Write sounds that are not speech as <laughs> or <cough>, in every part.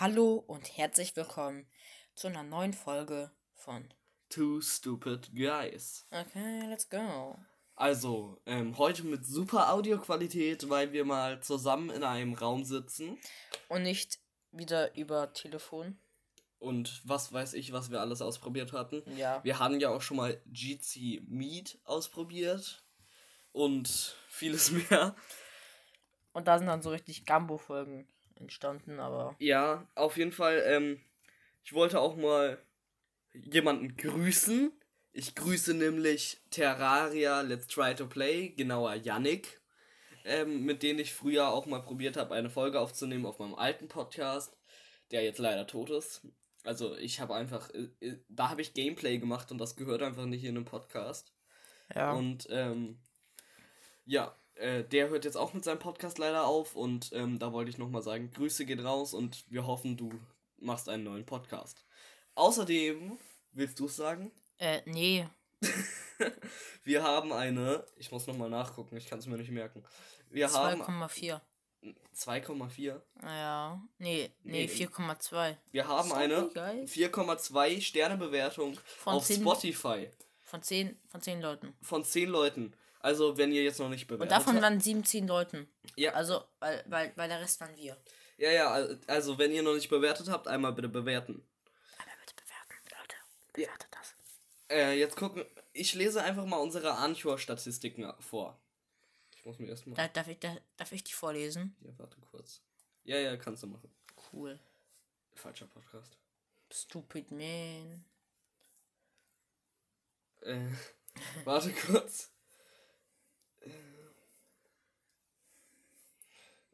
Hallo und herzlich willkommen zu einer neuen Folge von Two Stupid Guys. Okay, let's go. Also, ähm, heute mit super Audioqualität, weil wir mal zusammen in einem Raum sitzen. Und nicht wieder über Telefon. Und was weiß ich, was wir alles ausprobiert hatten. Ja. Wir haben ja auch schon mal GC Meet ausprobiert. Und vieles <laughs> mehr. Und da sind dann so richtig Gambo-Folgen entstanden, aber. Ja, auf jeden Fall. Ähm, ich wollte auch mal jemanden grüßen. Ich grüße nämlich Terraria Let's Try to Play, genauer Yannick, ähm, mit denen ich früher auch mal probiert habe, eine Folge aufzunehmen auf meinem alten Podcast, der jetzt leider tot ist. Also ich habe einfach, äh, äh, da habe ich Gameplay gemacht und das gehört einfach nicht in einem Podcast. Ja. Und ähm, ja, äh, der hört jetzt auch mit seinem Podcast leider auf und ähm, da wollte ich nochmal sagen, Grüße gehen raus und wir hoffen, du machst einen neuen Podcast. Außerdem, willst du es sagen? äh, nee. <laughs> Wir haben eine, ich muss nochmal nachgucken, ich kann es mir nicht merken. Wir haben 2,4. 2,4. Ja. Nee, nee, Nee. 4,2. Wir haben Sorry, eine guys. 4,2 Sterne Bewertung Von auf 10 Spotify Von 10, von 10 Leuten. von 10 Leuten. Also, wenn ihr jetzt noch nicht Und bewertet davon habt. waren 17 Leuten. Ja. Also, weil, weil, weil der Rest waren wir. Ja, ja, al- also wenn ihr noch nicht bewertet habt, einmal bitte bewerten. Aber bitte bewerten, Leute. Ja. Bewertet das. Äh, jetzt gucken. Ich lese einfach mal unsere Anchor-Statistiken vor. Ich muss mir erstmal. Da, darf, ich, da, darf ich die vorlesen? Ja, warte kurz. Ja, ja, kannst du machen. Cool. Falscher Podcast. Stupid man. Äh, <laughs> warte kurz.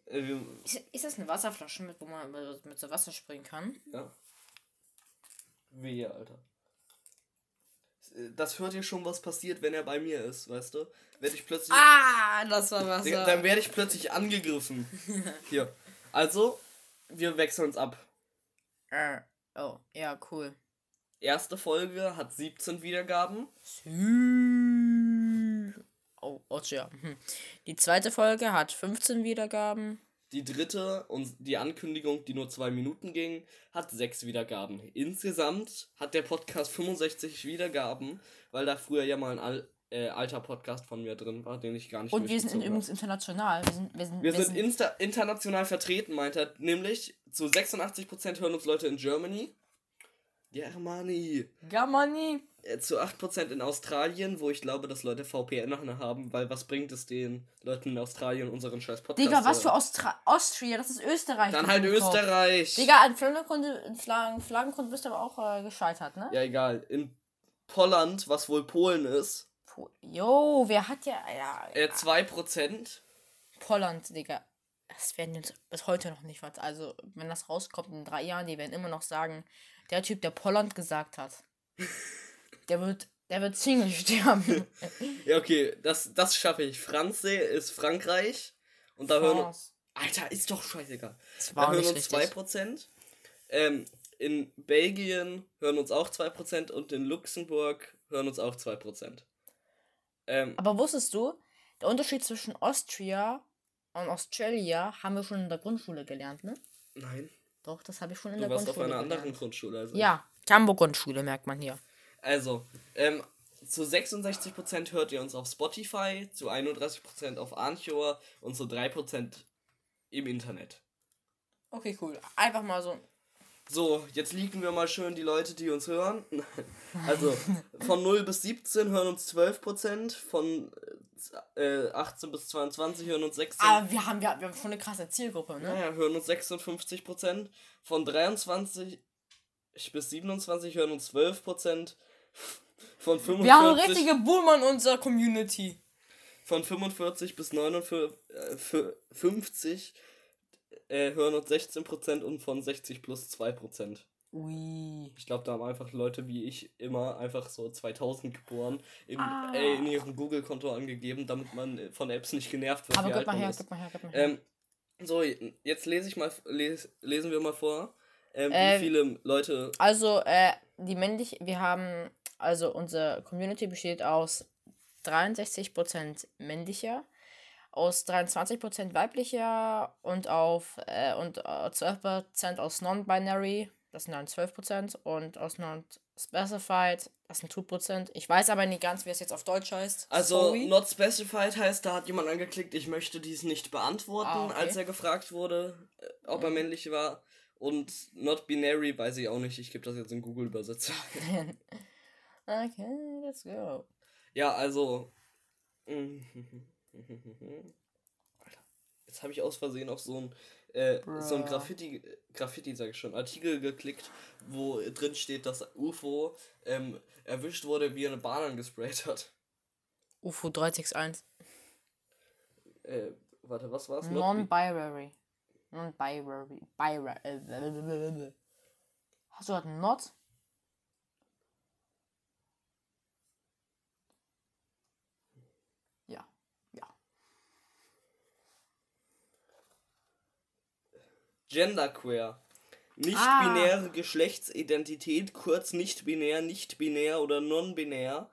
Äh, Ist, ist das eine Wasserflasche, mit, wo man mit, so Wasser springen kann? ja. Wehe, Alter. Das hört ihr schon, was passiert, wenn er bei mir ist, weißt du? Werde ich plötzlich. Ah, das war Wasser. Digga, Dann werde ich plötzlich angegriffen. <laughs> Hier. Also, wir wechseln uns ab. Äh, oh, ja, cool. Erste Folge hat 17 Wiedergaben. Oh, oh ja. Hm. Die zweite Folge hat 15 Wiedergaben. Die dritte und die Ankündigung, die nur zwei Minuten ging, hat sechs Wiedergaben. Insgesamt hat der Podcast 65 Wiedergaben, weil da früher ja mal ein Al äh, alter Podcast von mir drin war, den ich gar nicht Und wir sind übrigens international. Wir sind, wir sind. Wir sind insta international vertreten, meint er. Nämlich zu 86% hören uns Leute in Germany. Germany. Germany. Äh, zu 8% in Australien, wo ich glaube, dass Leute VPN haben, weil was bringt es den Leuten in Australien unseren scheiß Podcast? Digga, was für hören? Austria? Das ist Österreich. Dann halt. Österreich. Digga, an Flaggenkunde, in Flaggen, Flaggenkunde bist du aber auch äh, gescheitert, ne? Ja, egal. In Polland, was wohl Polen ist, Jo, wer hat ja. ja äh, 2%. Polland, Digga. Das werden uns bis heute noch nicht was. Also, wenn das rauskommt in drei Jahren, die werden immer noch sagen, der Typ, der Polland gesagt hat, <laughs> der wird, der wird Single sterben. <laughs> Ja, okay, das, das schaffe ich. Franze ist Frankreich. Und da hören. France. Alter, ist doch scheißegal. Das Da hören uns richtig. 2%. Ähm, in Belgien hören uns auch 2% und in Luxemburg hören uns auch 2%. Ähm, Aber wusstest du, der Unterschied zwischen Austria und Australia haben wir schon in der Grundschule gelernt, ne? nein, Doch, das habe ich schon in du der warst auf Grundschule einer anderen gelernt. Grundschule. Also. Ja, Tambo-Grundschule merkt man hier. Also, ähm, zu 66% hört ihr uns auf Spotify, zu 31% auf Anchor und zu 3% im Internet. Okay, cool. Einfach mal so. So, jetzt liegen wir mal schön die Leute, die uns hören. <laughs> Also, von 0 bis 17 hören uns 12%, von äh, 18 bis 22 hören uns 16%. Aber wir haben, wir, wir haben schon eine krasse Zielgruppe, ne? Naja, hören uns 56%, von 23 bis 27 hören uns 12%, von 45 Wir haben richtige Boomer in unserer Community. von 45 bis 49, äh, für 50 äh, hören uns 16% und von 60 plus 2%. Ui. Ich glaube, da haben einfach Leute wie ich immer einfach so 2000 geboren in, Ah. äh, in ihrem Google-Konto angegeben, damit man äh, von Apps nicht genervt wird. Aber gib mal her, ist. gib mal her, gib mal her. Ähm, so, jetzt lese ich mal, les, lesen wir mal vor, ähm, Ähm, wie viele Leute. Also, äh, die männlich, wir haben, also unsere Community besteht aus 63% männlicher aus 23% weiblicher und auf äh, und äh, 12% aus non-binary, das sind dann 12% und aus non-specified, das sind 2%. Ich weiß aber nicht ganz, wie es jetzt auf Deutsch heißt. Also Sorry. not specified heißt, da hat jemand angeklickt, ich möchte dies nicht beantworten, Ah, okay. als er gefragt wurde, äh, ob er männlich war. Und not binary weiß ich auch nicht. Ich gebe das jetzt in Google Übersetzer. <laughs> <laughs> okay, let's go. Ja, also. <laughs> Alter, <laughs> jetzt habe ich aus Versehen auf so ein, äh, so ein. Graffiti, Graffiti sag ich schon, Artikel geklickt, wo drin steht, dass UFO ähm, erwischt wurde, wie er eine Bahn angesprayt hat. UFO 361. Äh, warte, was war's? Non-binary. Non-binary. Binary. Äh, Hast du halt not? Ja. Ja. Genderqueer. Ah. Nicht-binäre Geschlechtsidentität, kurz nicht-binär, nicht-binär oder non-binär,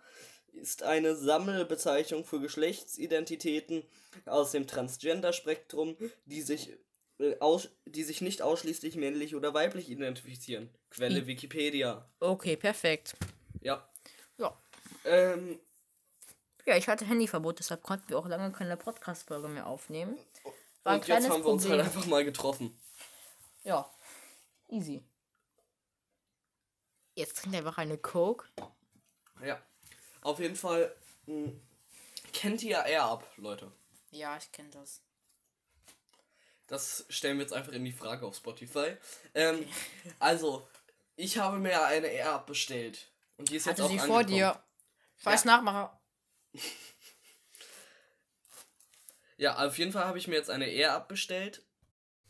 ist eine Sammelbezeichnung für Geschlechtsidentitäten aus dem Transgender-Spektrum, die sich, äh, aus, die sich nicht ausschließlich männlich oder weiblich identifizieren. Quelle I- Wikipedia. Okay, perfekt. Ja. Ja. Ähm, Ja, ich hatte Handyverbot, deshalb konnten wir auch lange keine Podcast-Folge mehr aufnehmen. War und jetzt haben wir uns halt Problem. einfach mal getroffen. Ja. Easy. Jetzt trinkt er einfach eine Coke. Ja. Auf jeden Fall mh, kennt ihr Air Up, Leute. Ja, ich kenne das. Das stellen wir jetzt einfach in die Frage auf Spotify. Ähm, also, ich habe mir eine Air Up bestellt. Und die ist jetzt Hatte auch sie angekommen. vor dir. Scheiß Ja. Nachmacher. <laughs> Ja, auf jeden Fall habe ich mir jetzt eine Air Up bestellt.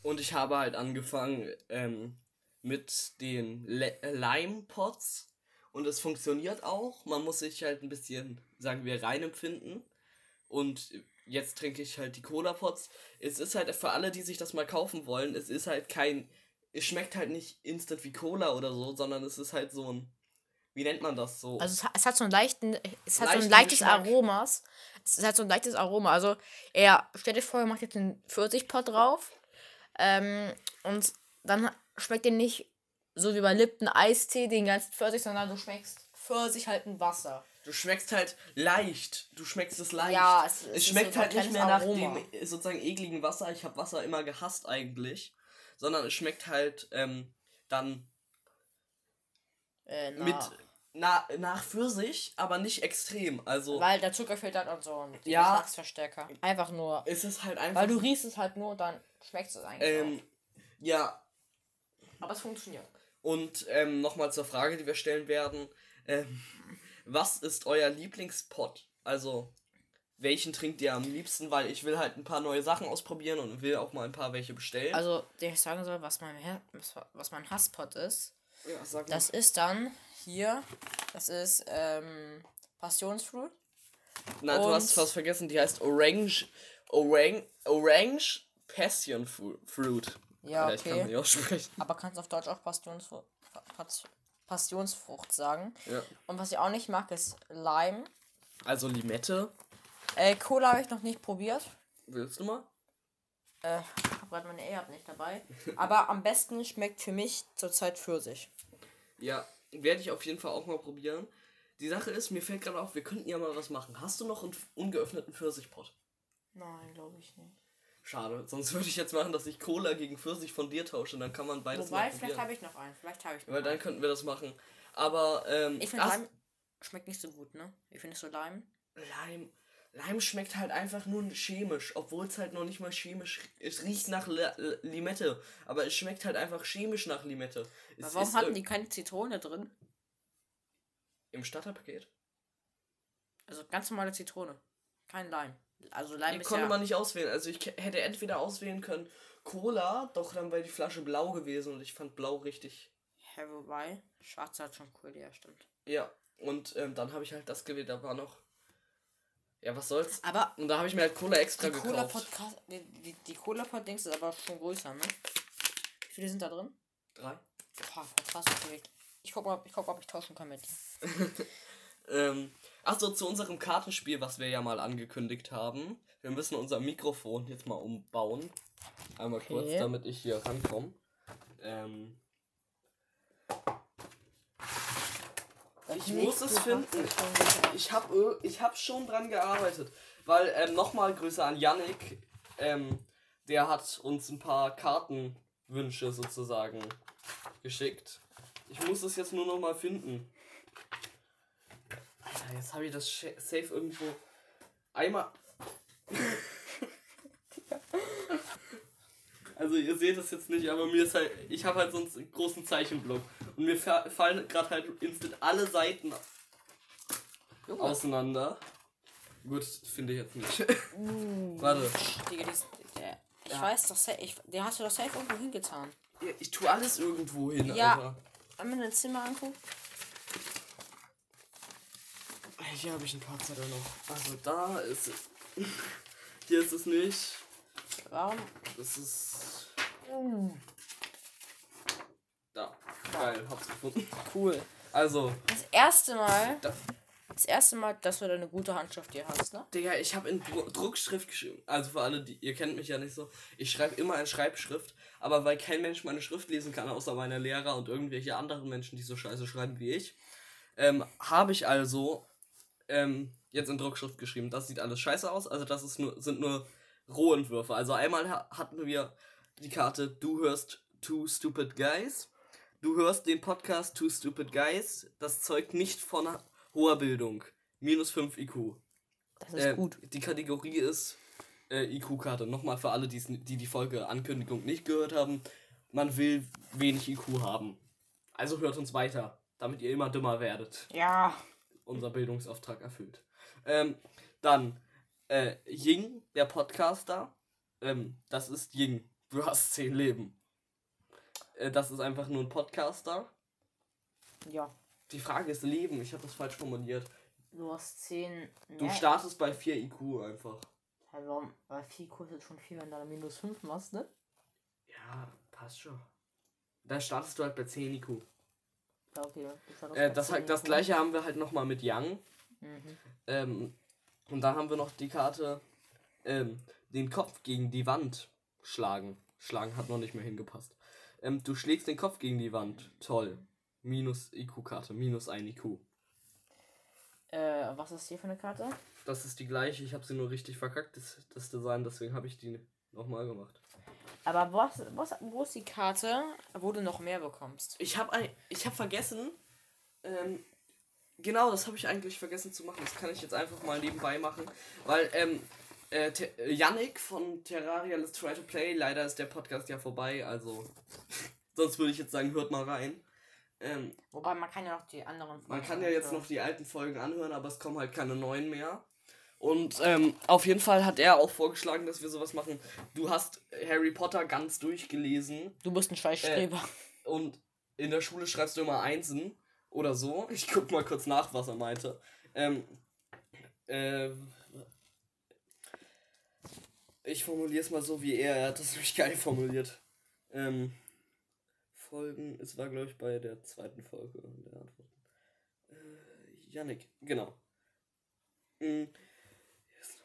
Und ich habe halt angefangen ähm, mit den Le Lime Pots. Und es funktioniert auch. Man muss sich halt ein bisschen, sagen wir, reinempfinden. Und jetzt trinke ich halt die Cola Pots. Es ist halt für alle, die sich das mal kaufen wollen, es ist halt kein. Es schmeckt halt nicht instant wie Cola oder so, sondern es ist halt so ein. Wie nennt man das so? Also es, hat- so einen leichten, es hat so ein Leichten leichtes Geschmack. Aromas. Es hat so ein leichtes Aroma. Also er, stell dir vor, er macht jetzt einen Pfirsichpot drauf. Ähm, und dann schmeckt er nicht so wie bei Lipton Eistee den ganzen Pfirsich, sondern du schmeckst Pfirsich halt in Wasser. Du schmeckst halt leicht. Du schmeckst es leicht. Ja, es- es es schmeckt so halt nicht mehr nach Aroma. dem äh, sozusagen ekligen Wasser. Ich habe Wasser immer gehasst eigentlich. Sondern es schmeckt halt ähm, dann Äh, nach. mit na, nach Pfirsich, aber nicht extrem. Also Weil der Zucker fehlt halt und so ein Ja. Geschmacksverstärker. Einfach nur. es ist halt einfach. Weil du riechst es halt nur, dann schmeckst du es eigentlich. ähm, ja, auch. Aber es funktioniert. und ähm, nochmal zur Frage, die wir stellen werden. Ähm, was ist euer Lieblingspot? Also, welchen trinkt ihr am liebsten? Weil ich will halt ein paar neue Sachen ausprobieren und will auch mal ein paar welche bestellen. Also, der ich sagen soll, was mein, Her was- was mein Hasspot ist, ja, sag mal. das ist dann hier, das ist ähm, Passionsfruit. Na, du hast fast vergessen, die heißt Orange. Orange. Orange Passion Fruit. Ja, Alter, Ich kann okay. es nicht aussprechen. Aber kannst auf Deutsch auch Passionsfrucht, Passionsfrucht sagen. Ja. Und was ich auch nicht mag, ist Lime. Also Limette. Äh, Cola habe ich noch nicht probiert. Willst du mal? Äh, ich habe gerade meine A-App nicht dabei. Aber am besten schmeckt für mich zurzeit Pfirsich. Ja, werde ich auf jeden Fall auch mal probieren. Die Sache ist, mir fällt gerade auf, wir könnten ja mal was machen. Hast du noch einen ungeöffneten Pfirsichpot? Nein, glaube ich nicht. Schade, sonst würde ich jetzt machen, dass ich Cola gegen Pfirsich von dir tausche. Dann kann man beides Wobei, mal vielleicht habe ich noch einen. Vielleicht habe ich noch Weil dann einen. könnten wir das machen. Aber, ähm, Ich finde Lime schmeckt nicht so gut, ne? Wie findest du Lime? Lime. Lime schmeckt halt einfach nur chemisch, obwohl es halt noch nicht mal chemisch. Es riecht nach Li- Limette, aber es schmeckt halt einfach chemisch nach Limette. Es Aber warum hatten äh, die keine Zitrone drin? im Starterpaket? Also ganz normale Zitrone. Kein Lime. Also Lime Die konnte ja... man nicht auswählen. Also ich hätte entweder auswählen können Cola, doch dann wäre die Flasche blau gewesen und ich fand blau richtig. Hä, wobei? Schwarz hat schon cool, ja, stimmt. Ja, und ähm, dann habe ich halt das gewählt, da war noch. Ja, was soll's? Aber Und da habe ich mir halt Cola extra die Cola gekauft. Podcast, die, die, die Cola Pod Dings ist aber schon größer, ne? Wie viele sind da drin? Drei. Boah, krass, okay. Ich guck mal, ich guck, ob ich tauschen kann mit dir. <laughs> Ähm, Achso, zu unserem Kartenspiel, was wir ja mal angekündigt haben. Wir müssen unser Mikrofon jetzt mal umbauen. Einmal Okay. kurz, damit ich hier rankomme. Ähm, ich muss es finden. Ich habe ich hab schon dran gearbeitet. Weil, ähm, nochmal Grüße an Yannick. Ähm, der hat uns ein paar Kartenwünsche sozusagen geschickt. Ich muss es jetzt nur noch mal finden. Alter, jetzt habe ich das Safe irgendwo einmal. <laughs> Also ihr seht es jetzt nicht, aber mir ist halt, ich habe halt sonst einen großen Zeichenblock und mir fa- fallen gerade halt instant alle Seiten auseinander. Gut, finde ich jetzt nicht. Warte, Digga, dies, der, ich Ja. weiß, das, ich, den hast du doch safe irgendwo hingetan. Ja, ich tue alles irgendwo hin, Ja. Alter. Wenn man dein Zimmer anguckt. Hier habe ich ein paar Zettel noch. Also da ist es. <laughs> Hier ist es nicht. Warum? Das ist. Da. Geil, hab's gefunden. Cool. Also, Das erste Mal. Da. Das erste Mal, dass du da eine gute Handschrift hier hast, ne? Digga, ich habe in Dru Druckschrift geschrieben. Also für alle, die ihr kennt mich ja nicht so. Ich schreibe immer in Schreibschrift, aber weil kein Mensch meine Schrift lesen kann, außer meine Lehrer und irgendwelche anderen Menschen, die so scheiße schreiben wie ich, ähm, habe ich also ähm, jetzt in Druckschrift geschrieben. Das sieht alles scheiße aus. Also das ist nur, sind nur Rohentwürfe. Also einmal ha hatten wir die Karte Du hörst Two Stupid Guys. Du hörst den Podcast Two Stupid Guys. Das zeugt nicht von hoher Bildung. Minus 5 IQ. Das ist Äh, gut. Die Kategorie ist äh, IQ-Karte. Nochmal für alle, die die Folge Ankündigung nicht gehört haben. Man will wenig IQ haben. Also hört uns weiter, damit ihr immer dümmer werdet. Ja. Unser Bildungsauftrag erfüllt. Ähm, dann äh, Ying, der Podcaster. Ähm, das ist Ying. Du hast zehn Leben. Äh, das ist einfach nur ein Podcaster. Ja. Die Frage ist Leben. Ich habe das falsch formuliert. Du hast 10. Du startest bei 4 IQ einfach. Hey, warum? Weil 4 kostet schon viel, wenn du da minus 5 machst, ne? Ja, passt schon. Da startest du halt bei 10 IQ. Ja, okay. Äh, das, 10 halt, das IQ. gleiche haben wir halt nochmal mit Young. Mhm. Ähm, und dann haben wir noch die Karte, ähm, den Kopf gegen die Wand schlagen. Schlagen hat noch nicht mehr hingepasst. Ähm, du schlägst den Kopf gegen die Wand. Toll. Minus IQ-Karte, minus 1 IQ. Äh, was ist hier für eine Karte? Das ist die gleiche, ich habe sie nur richtig verkackt, das, das Design, deswegen habe ich die nochmal gemacht. Aber was, was, wo ist die Karte, wo du noch mehr bekommst? Ich habe ich hab vergessen, ähm, genau, das habe ich eigentlich vergessen zu machen. Das kann ich jetzt einfach mal nebenbei machen, weil ähm, äh, äh, Yannick von Terraria Let's Try to Play, leider ist der Podcast ja vorbei, also <laughs> sonst würde ich jetzt sagen, hört mal rein. Ähm, Wobei man kann ja noch die anderen man Folgen kann ja jetzt anhören. noch die alten Folgen anhören, aber es kommen halt keine neuen mehr. Und ähm, auf jeden Fall hat er auch vorgeschlagen, dass wir sowas machen. Du hast Harry Potter ganz durchgelesen. Du bist ein Scheißstreber. Und in der Schule schreibst du immer Einsen oder so. Ich guck mal kurz nach, was er meinte. Ähm, äh, ich formuliere es mal so wie er. Er hat das <laughs> nämlich geil formuliert. Ähm, Folgen, es war glaube ich bei der zweiten Folge der Antworten. Äh, Yannick, genau. Yes.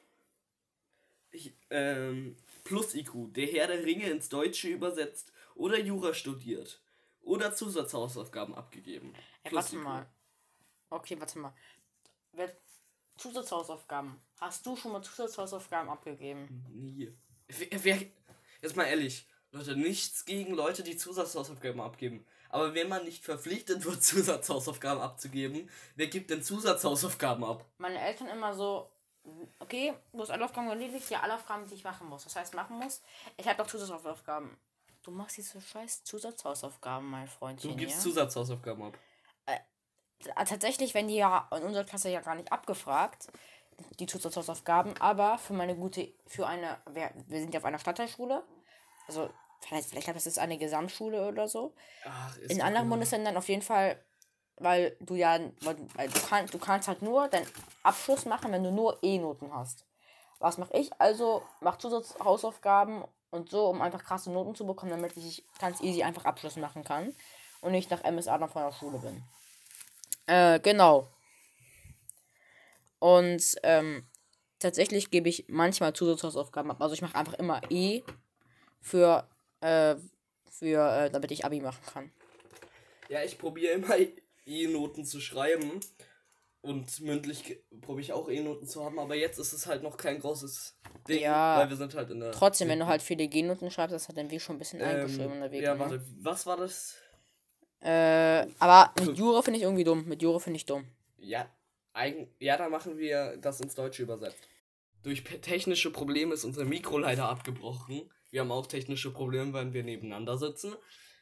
Ich, ähm, Plus IQ, der Herr der Ringe ins Deutsche übersetzt oder Jura studiert oder Zusatzhausaufgaben abgegeben. Ey, warte mal. Okay, warte mal. Zusatzhausaufgaben. Hast du schon mal Zusatzhausaufgaben abgegeben? Nie. Wer, wer, jetzt mal ehrlich, Leute, nichts gegen Leute, die Zusatzhausaufgaben abgeben. Aber wenn man nicht verpflichtet wird, <laughs> Zusatzhausaufgaben abzugeben, wer gibt denn Zusatzhausaufgaben ab? Meine Eltern immer so, okay, du hast alle Aufgaben erledigt, ja, alle Aufgaben, die ich machen muss. Das heißt, machen muss. Ich habe doch Zusatzhausaufgaben. Du machst diese scheiß Zusatzhausaufgaben, mein Freundchen. Du gibst ja? Zusatzhausaufgaben ab. Ah, tatsächlich werden die ja in unserer Klasse ja gar nicht abgefragt, die Zusatzhausaufgaben, aber für meine gute, für eine, wir, wir sind ja auf einer Stadtteilschule, also vielleicht, vielleicht das ist eine Gesamtschule oder so. Ach, In anderen immer- Bundesländern auf jeden Fall, weil du ja, weil, du, kannst, du kannst halt nur deinen Abschluss machen, wenn du nur E-Noten hast. Was mache ich? Also mach Zusatzhausaufgaben und so, um einfach krasse Noten zu bekommen, damit ich ganz easy einfach Abschluss machen kann und nicht nach MSA dann von der Schule bin. Äh, genau. Und ähm, tatsächlich gebe ich manchmal Zusatzhausaufgaben ab. Also ich mache einfach immer E für, äh, für äh, damit ich Abi machen kann. Ja, ich probiere immer E-Noten zu schreiben. Und mündlich probiere ich auch E-Noten zu haben, aber jetzt ist es halt noch kein großes Ding, Ja. weil wir sind halt in der. Trotzdem, wenn du halt viele G-Noten schreibst, das hat dein Weg schon ein bisschen eingeschrieben in der ähm, Weg. Ja, ne? warte, was war das? Äh, aber mit Jura finde ich irgendwie dumm. Mit Jura finde ich dumm. Ja, eigen, ja, da machen wir das ins Deutsche übersetzt. Durch technische Probleme ist unser Mikro leider abgebrochen. Wir haben auch technische Probleme, weil wir nebeneinander sitzen.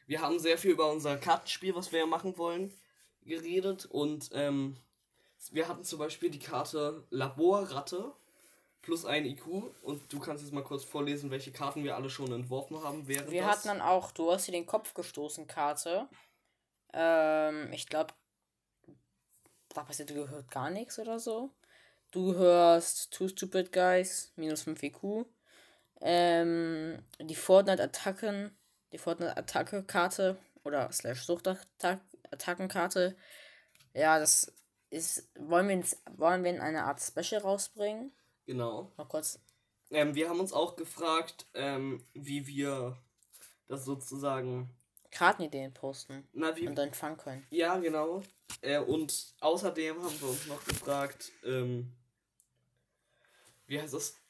Wir haben sehr viel über unser Kartenspiel, was wir ja machen wollen, geredet. Und ähm, wir hatten zum Beispiel die Karte Laborratte plus ein IQ. Und du kannst jetzt mal kurz vorlesen, welche Karten wir alle schon entworfen haben. Während Wir das. hatten dann auch, du hast dir den Kopf gestoßen, Karte. Ähm, ich glaube, da passiert gehört gar nichts oder so. Du hörst Two Stupid Guys, minus 5 IQ. Ähm, die Fortnite-Attacken, die Fortnite-Attacke-Karte oder slash Sucht-Attackenkarte. Ja, das ist, wollen wir, ins, wollen wir in eine Art Special rausbringen? Genau. Mal kurz. Ähm, wir haben uns auch gefragt, ähm, wie wir das sozusagen. Kartenideen posten Na, wie, und dann fangen können. Ja, genau. Äh, und außerdem haben wir uns noch gefragt, ähm, wie heißt das?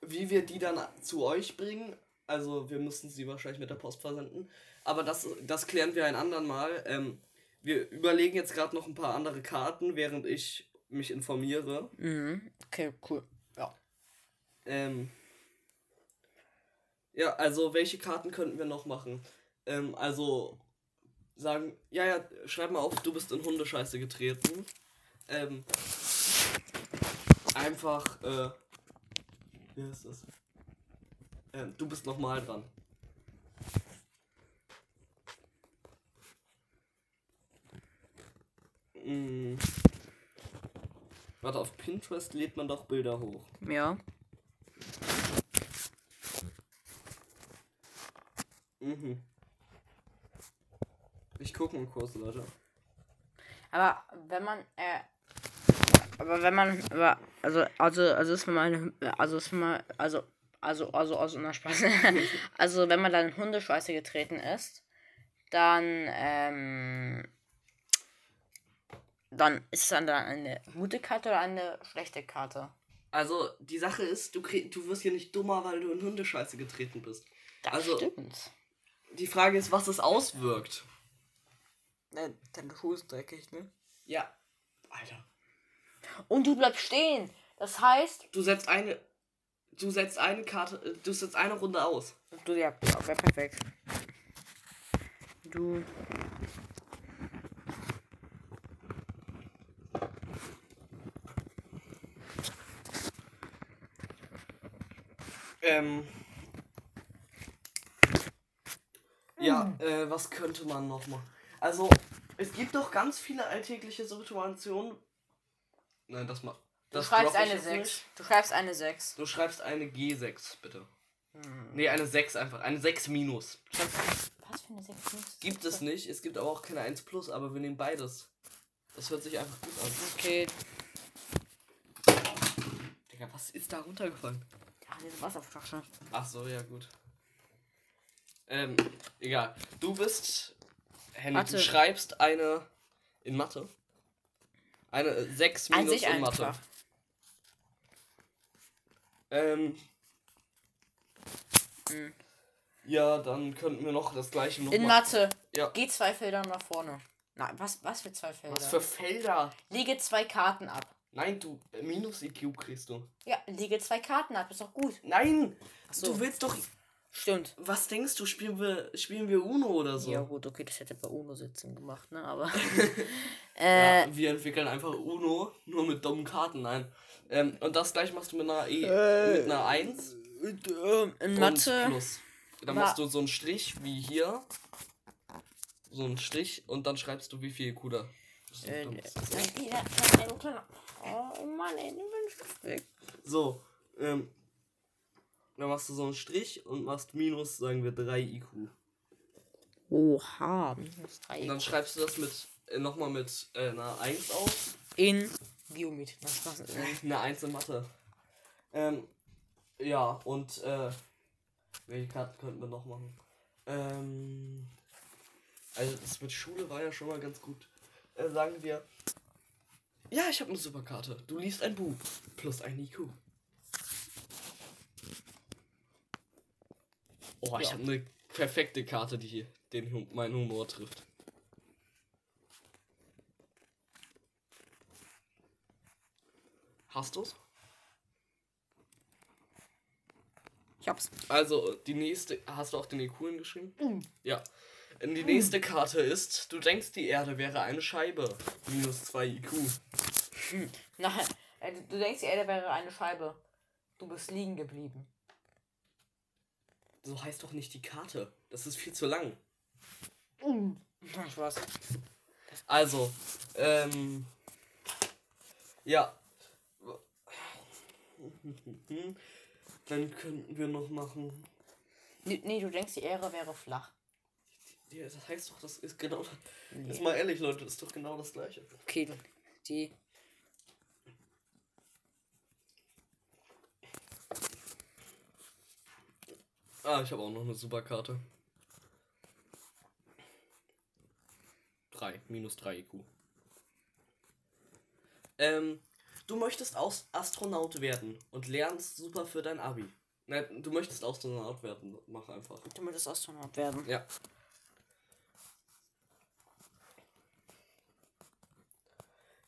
Wie wir die dann zu euch bringen. Also wir müssten sie wahrscheinlich mit der Post versenden. Aber das, das klären wir ein andern Mal. Ähm, wir überlegen jetzt gerade noch ein paar andere Karten, während ich mich informiere. Mhm. Okay, cool. Ja. Ähm, ja, also welche Karten könnten wir noch machen? Ähm, also sagen, ja, ja, schreib mal auf, du bist in Hundescheiße getreten. Ähm, einfach, äh, wie heißt das? Ähm, du bist nochmal dran. Mm. Warte, auf Pinterest lädt man doch Bilder hoch. Ja. Mhm. Ich gucke mal kurz, Leute. Aber wenn man, äh, aber wenn man, aber, also, also, also ist man, also ist man, also, also, also, also, na Spaß. <laughs> also, wenn man dann in Hundescheiße getreten ist, dann, ähm, dann ist es dann eine gute Karte oder eine schlechte Karte? Also, die Sache ist, du, du wirst hier nicht dummer, weil du in Hundescheiße getreten bist. Das Also- stimmt. Die Frage ist, was es auswirkt. Ne, dein Schuh ist dreckig, ne? Ja. Alter. Und du bleibst stehen. Das heißt, Du setzt eine. Du setzt eine Karte. äh, Du setzt eine Runde aus. du, ja, ja wäre perfekt. Du, Ähm. Ja, äh, was könnte man noch machen? Also, es gibt doch ganz viele alltägliche Situationen. Nein, das macht. du Das schreibst droppe ich eine jetzt 6. nicht. Du schreibst eine 6. Du schreibst eine G6, bitte. Nee, eine 6 einfach. Eine 6 minus. Was für eine 6 Gibt es nicht. Es gibt aber auch keine 1 plus, aber wir nehmen beides. Das hört sich einfach gut an. Okay. Digga, was ist da runtergefallen? Ja, diese Wasserflasche. Ach so, ja gut. Ähm, egal. Du bist. Henny, Mathe. du schreibst eine. In Mathe? Eine äh, 6 An minus sich in Mathe. Ähm. Mhm. Ja, dann könnten wir noch das gleiche noch In. Mathe. Ja. Geh zwei Felder nach vorne. Nein, was, was für zwei Felder? Was für Felder? Lege zwei Karten ab. Nein, du. äh, Minus IQ kriegst du. Ja, lege zwei Karten ab. Ist doch gut. Nein! so. Du willst doch. Stimmt. Was denkst du, spielen wir, spielen wir Uno oder so? Ja, gut, okay, das hätte bei UNO-Sitzung gemacht, ne? Aber. <laughs> <laughs> äh, Ja, wir entwickeln einfach Uno, nur mit dummen Karten, nein. Ähm, und das gleich machst du mit einer E, Äh, mit einer 1 in und Mathe. plus. Dann machst du so einen Strich wie hier. So einen Strich und dann schreibst du wie viel IQ da. Das ist Äh, dumm. Oh Mann, ey, den Stift weg. So, ähm, dann machst du so einen Strich und machst minus, sagen wir, 3 IQ. Oha, minus drei. Und dann schreibst du das mit, äh, nochmal mit äh, einer 1 auf. In Geomet. Na, Spaß. Äh, Eine Eins in Mathe. Ähm, ja, und äh, welche Karten könnten wir noch machen? Ähm, also das mit Schule war ja schon mal ganz gut. Äh, sagen wir. Ja, ich habe eine Superkarte. Du liest ein Buch. Plus ein IQ. Oh, ich Ja. habe eine perfekte Karte, die den meinen Humor trifft. Hast du's? ich hab's. Also, die nächste. Hast du auch den IQ hingeschrieben? Mhm. Ja. Und Die nächste Karte ist, du denkst, die Erde wäre eine Scheibe. Minus 2 IQ. Nein, äh, du denkst, die Erde wäre eine Scheibe. Du bist liegen geblieben. So heißt doch nicht die Karte. Das ist viel zu lang. Na, Spaß. Also, ähm. Ja. <laughs> Dann könnten wir noch machen. Nee, nee, du denkst, die Erde wäre flach. Das heißt doch, das ist genau. Nee. Jetzt mal ehrlich, Leute, das ist doch genau das gleiche. Okay, die. Ah, ich habe auch noch eine Superkarte. 3, minus 3 IQ. Ähm, du möchtest aus Astronaut werden und lernst super für dein Abi. Nein, du möchtest Astronaut werden, mach einfach. Du möchtest Astronaut werden. Ja.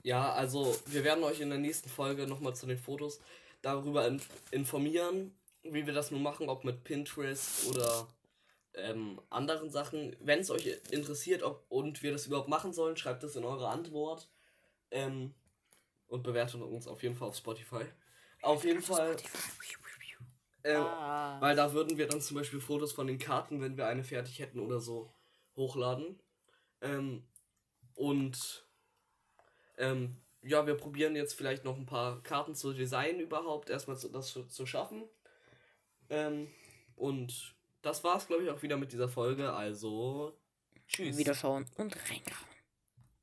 Ja, also wir werden euch in der nächsten Folge nochmal zu den Fotos darüber in informieren, wie wir das nun machen, ob mit Pinterest oder ähm, anderen Sachen. Wenn es euch interessiert ob, und wir das überhaupt machen sollen, schreibt es in eure Antwort ähm, und bewertet uns auf jeden Fall auf Spotify. Auf jeden Fall, ähm, Ah. weil da würden wir dann zum Beispiel Fotos von den Karten, wenn wir eine fertig hätten oder so, hochladen. Ähm, und ähm, ja, wir probieren jetzt vielleicht noch ein paar Karten zu designen überhaupt, erstmal zu, das zu, zu schaffen. Ähm, und das war's, glaube ich, auch wieder mit dieser Folge. Also, tschüss. Wiederschauen und reingehauen.